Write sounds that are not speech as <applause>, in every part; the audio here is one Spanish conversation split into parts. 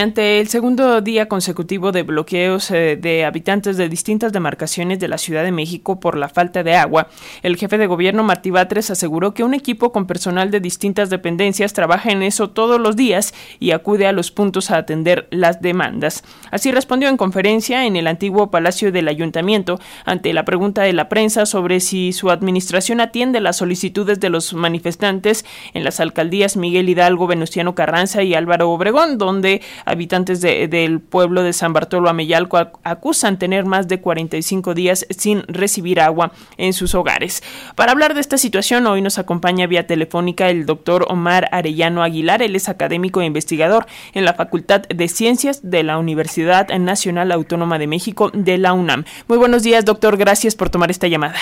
Ante el segundo día consecutivo de bloqueos eh, de habitantes de distintas demarcaciones de la Ciudad de México por la falta de agua, el jefe de gobierno Martí Batres aseguró que un equipo con personal de distintas dependencias trabaja en eso todos los días y acude a los puntos a atender las demandas. Así respondió en conferencia en el antiguo Palacio del Ayuntamiento ante la pregunta de la prensa sobre si su administración atiende las solicitudes de los manifestantes en las alcaldías Miguel Hidalgo, Venustiano Carranza y Álvaro Obregón, donde habitantes del pueblo de San Bartolo Ameyalco acusan tener más de 45 días sin recibir agua en sus hogares. Para hablar de esta situación, hoy nos acompaña vía telefónica el doctor Omar Arellano Aguilar. Él es académico e investigador en la Facultad de Ciencias de la Universidad Nacional Autónoma de México de la UNAM. Muy buenos días, doctor. Gracias por tomar esta llamada.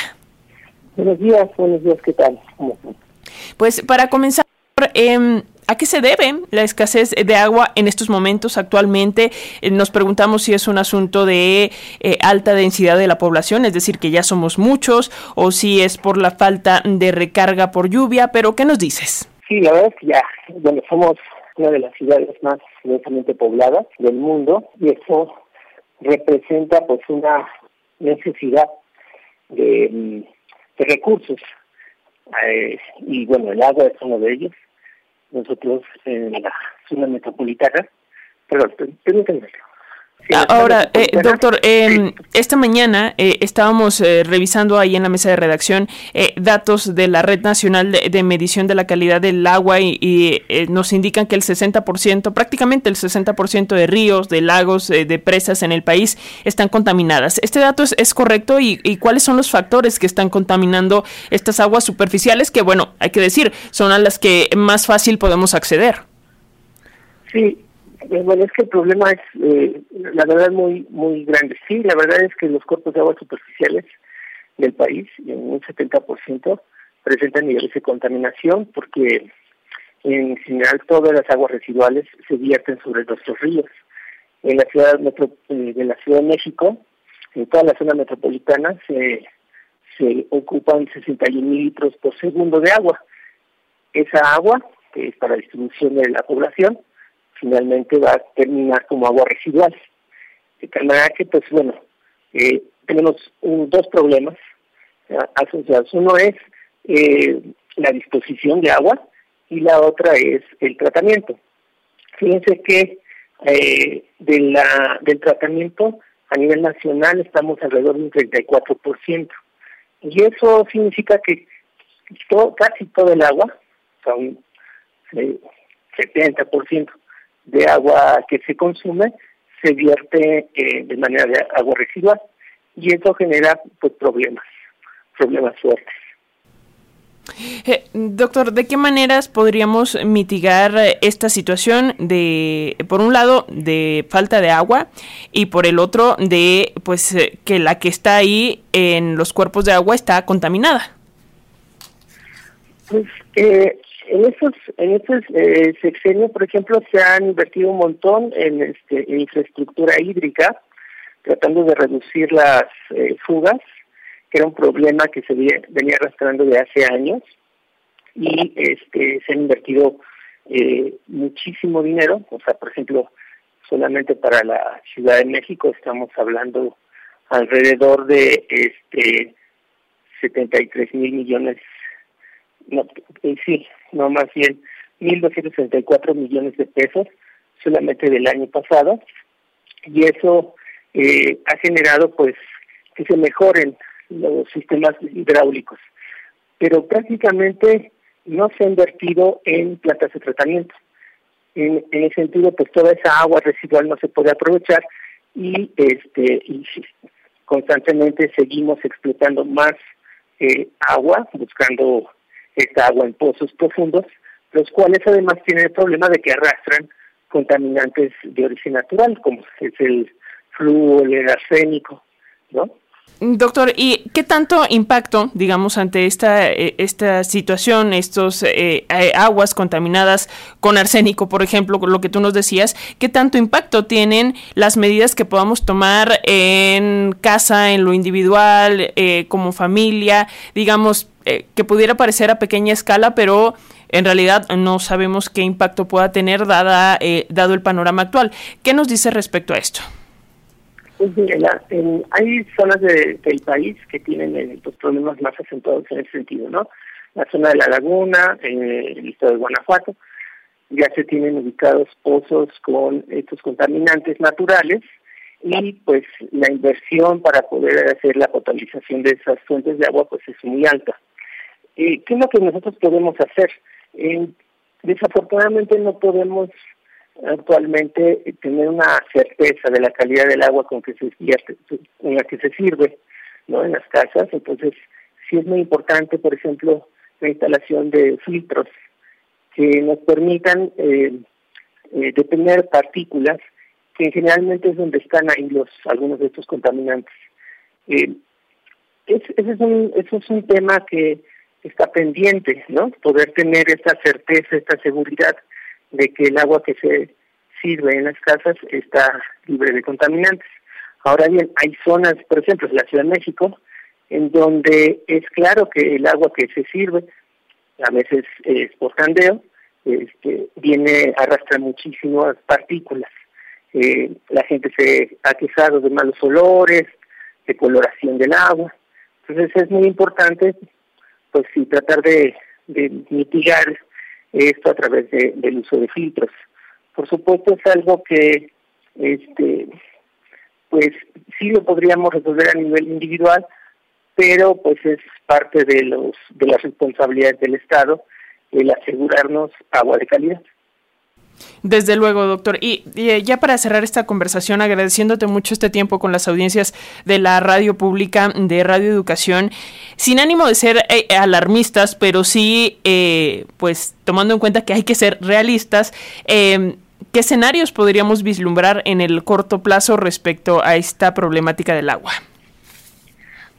Buenos días, buenos días, ¿qué tal? Pues para comenzar, eh, ¿A qué se debe la escasez de agua en estos momentos actualmente? Eh, nos preguntamos si es un asunto de eh, alta densidad de la población, es decir, que ya somos muchos, o si es por la falta de recarga por lluvia, pero ¿qué nos dices? Sí, la verdad es que ya, bueno, somos una de las ciudades más densamente pobladas del mundo y eso representa pues una necesidad de, mm, recursos. Eh, y bueno, el agua es uno de ellos nosotros en la zona metropolitana. Perdón, permítanme. Ahora, eh, doctor, eh, <clears throat> esta mañana eh, estábamos eh, revisando ahí en la mesa de redacción eh, datos de la Red Nacional de, Medición de la Calidad del Agua y, y nos indican que el 60%, prácticamente el 60% de ríos, de lagos, de presas en el país están contaminadas. ¿Este dato es, es correcto y, y, cuáles son los factores que están contaminando estas aguas superficiales que, bueno, hay que decir, son a las que más fácil podemos acceder? Sí, eh, bueno, es que el problema es, eh, la verdad, muy muy grande. Sí, la verdad es que los cuerpos de agua superficiales del país, en un 70%, presentan niveles de contaminación porque en general todas las aguas residuales se vierten sobre nuestros ríos. En la ciudad metro, eh, de la Ciudad de México, en toda la zona metropolitana, se, se ocupan 61 mil litros por segundo de agua. Esa agua, que es para distribución de la población, finalmente va a terminar como agua residual. De tal manera que, pues bueno, eh, tenemos dos problemas asociados. Uno es eh, la disposición de agua y la otra es el tratamiento. Fíjense que eh, del tratamiento a nivel nacional estamos alrededor de un 34%. Y eso significa que todo, casi todo el agua, sea, un 70%, de agua que se consume se vierte eh, de manera de agua residual y eso genera pues problemas, problemas fuertes. Eh, doctor, ¿de qué maneras podríamos mitigar esta situación de, por un lado, de falta de agua y por el otro, de pues eh, que la que está ahí en los cuerpos de agua está contaminada? Pues eh, en esos en estos eh, sexenios, por ejemplo, se han invertido un montón en, este, infraestructura hídrica, tratando de reducir las eh, fugas, que era un problema que se venía arrastrando de hace años, y este se han invertido eh, muchísimo dinero, o sea, por ejemplo, solamente para la Ciudad de México estamos hablando alrededor de este 73 mil millones no, eh, sí, no más bien 1.264 millones de pesos solamente del año pasado. Y eso eh, ha generado pues que se mejoren los sistemas hidráulicos. Pero prácticamente no se ha invertido en plantas de tratamiento. En, en ese sentido pues toda esa agua residual no se puede aprovechar y este y constantemente seguimos explotando más eh, agua buscando esta agua en pozos profundos, los cuales además tienen el problema de que arrastran contaminantes de origen natural, como es el flúor, el arsénico, ¿no? Doctor, ¿y qué tanto impacto, digamos, ante esta, eh, esta situación, estos eh, eh, aguas contaminadas con arsénico, por ejemplo, lo que tú nos decías, qué tanto impacto tienen las medidas que podamos tomar en casa, en lo individual, como familia, digamos, que pudiera parecer a pequeña escala, pero en realidad no sabemos qué impacto pueda tener dada, eh, dado el panorama actual. ¿Qué nos dice respecto a esto? Pues hay zonas del país que tienen eh, los problemas más acentuados en ese sentido, ¿no? La zona de la laguna, en el estado de Guanajuato, ya se tienen ubicados pozos con estos contaminantes naturales y pues la inversión para poder hacer la potabilización de esas fuentes de agua pues es muy alta. Eh, ¿Qué es lo que nosotros podemos hacer? Eh, desafortunadamente no podemos actualmente tener una certeza de la calidad del agua con que se en la que se sirve no en las casas. Entonces sí es muy importante por ejemplo la instalación de filtros que nos permitan eh, eh, detener partículas que generalmente es donde están ahí los algunos de estos contaminantes. Eh, ese es un eso es un tema que está pendiente no poder tener esta certeza esta seguridad de que el agua que se sirve en las casas está libre de contaminantes. Ahora bien, hay zonas, por ejemplo, la Ciudad de México, en donde es claro que el agua que se sirve, a veces es por candeo, este, viene, arrastra muchísimas partículas. Eh, la gente se ha quejado de malos olores, de coloración del agua. Entonces es muy importante, pues sí, tratar de mitigar esto a través de, del uso de filtros. Por supuesto es algo que este pues sí lo podríamos resolver a nivel individual, pero pues es parte de los de las responsabilidades del Estado el asegurarnos agua de calidad. Desde luego, doctor. Y, eh, ya para cerrar esta conversación, agradeciéndote mucho este tiempo con las audiencias de la radio pública de Radio Educación, sin ánimo de ser eh, alarmistas, pero sí, eh, pues tomando en cuenta que hay que ser realistas, em, ¿qué escenarios podríamos vislumbrar en el corto plazo respecto a esta problemática del agua?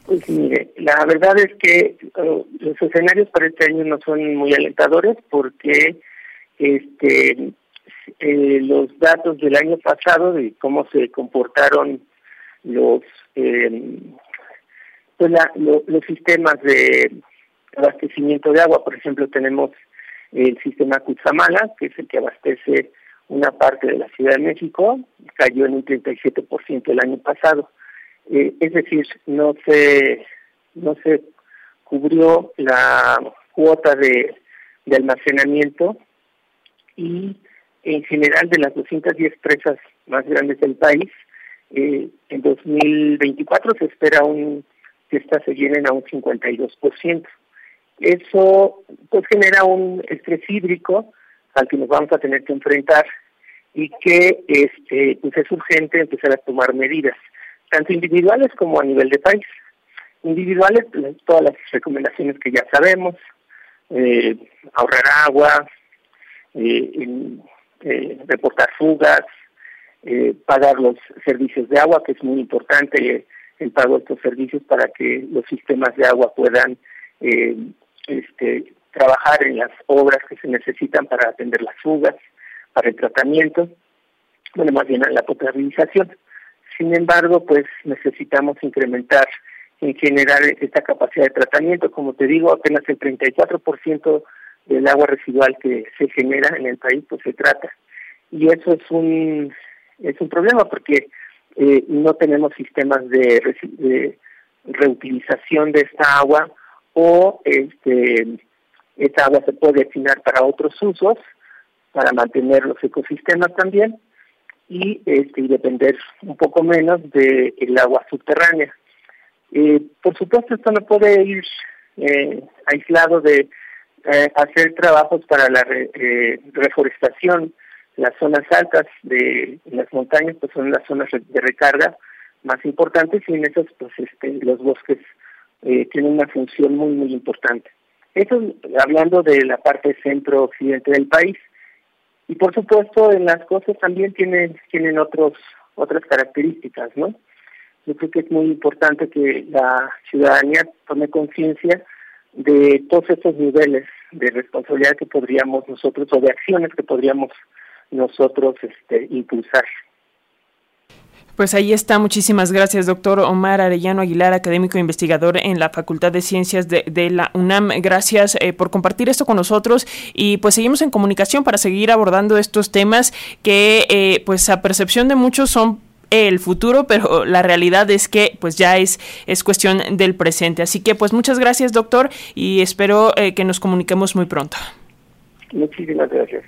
Pues mire, la verdad es que los escenarios para este año no son muy alentadores porque este eh, los datos del año pasado de cómo se comportaron los eh, pues los sistemas de abastecimiento de agua. Por ejemplo, tenemos el sistema Cutzamala, que es el que abastece una parte de la Ciudad de México, cayó en un 37% el año pasado. Eh, es decir, no se no se cubrió la cuota de, de almacenamiento y en general de las 210 presas más grandes del país, eh, en 2024 se espera un que estas se llenen a un 52%. Eso pues genera un estrés hídrico al que nos vamos a tener que enfrentar y que este pues es urgente empezar a tomar medidas, tanto individuales como a nivel de país. Individuales, pues, todas las recomendaciones que ya sabemos, eh, ahorrar agua, eh, eh, reportar fugas, eh, pagar los servicios de agua, que es muy importante el pago de estos servicios para que los sistemas de agua puedan eh, este, trabajar en las obras que se necesitan para atender las fugas, para el tratamiento, bueno, más bien la potabilización. Sin embargo, pues necesitamos incrementar en general esta capacidad de tratamiento. Como te digo, apenas el 34% del agua residual que se genera en el país pues se trata. Y eso es un es un problema porque eh, no tenemos sistemas de, reutilización de esta agua o este esta agua se puede destinar para otros usos para mantener los ecosistemas también y este depender un poco menos del el agua subterránea. Eh, por supuesto esto no puede ir eh, aislado de eh, hacer trabajos para la eh, reforestación. Las zonas altas de las montañas pues son las zonas de recarga más importantes y en esas pues este, los bosques eh, tienen una función muy muy importante. Eso hablando de la parte centro-occidente del país. Y por supuesto en las costas también tienen, tienen otros otras características, ¿no? Yo creo que es muy importante que la ciudadanía tome conciencia de todos estos niveles de responsabilidad que podríamos nosotros o de acciones que podríamos nosotros este, impulsar. Pues ahí está. Muchísimas gracias, doctor Omar Arellano Aguilar, académico e investigador en la Facultad de Ciencias de, la UNAM. Gracias eh, por compartir esto con nosotros y pues seguimos en comunicación para seguir abordando estos temas que eh, pues a percepción de muchos son el futuro, pero la realidad es que pues ya es, es cuestión del presente. Así que pues muchas gracias, doctor, y espero eh, que nos comuniquemos muy pronto. Muchísimas gracias.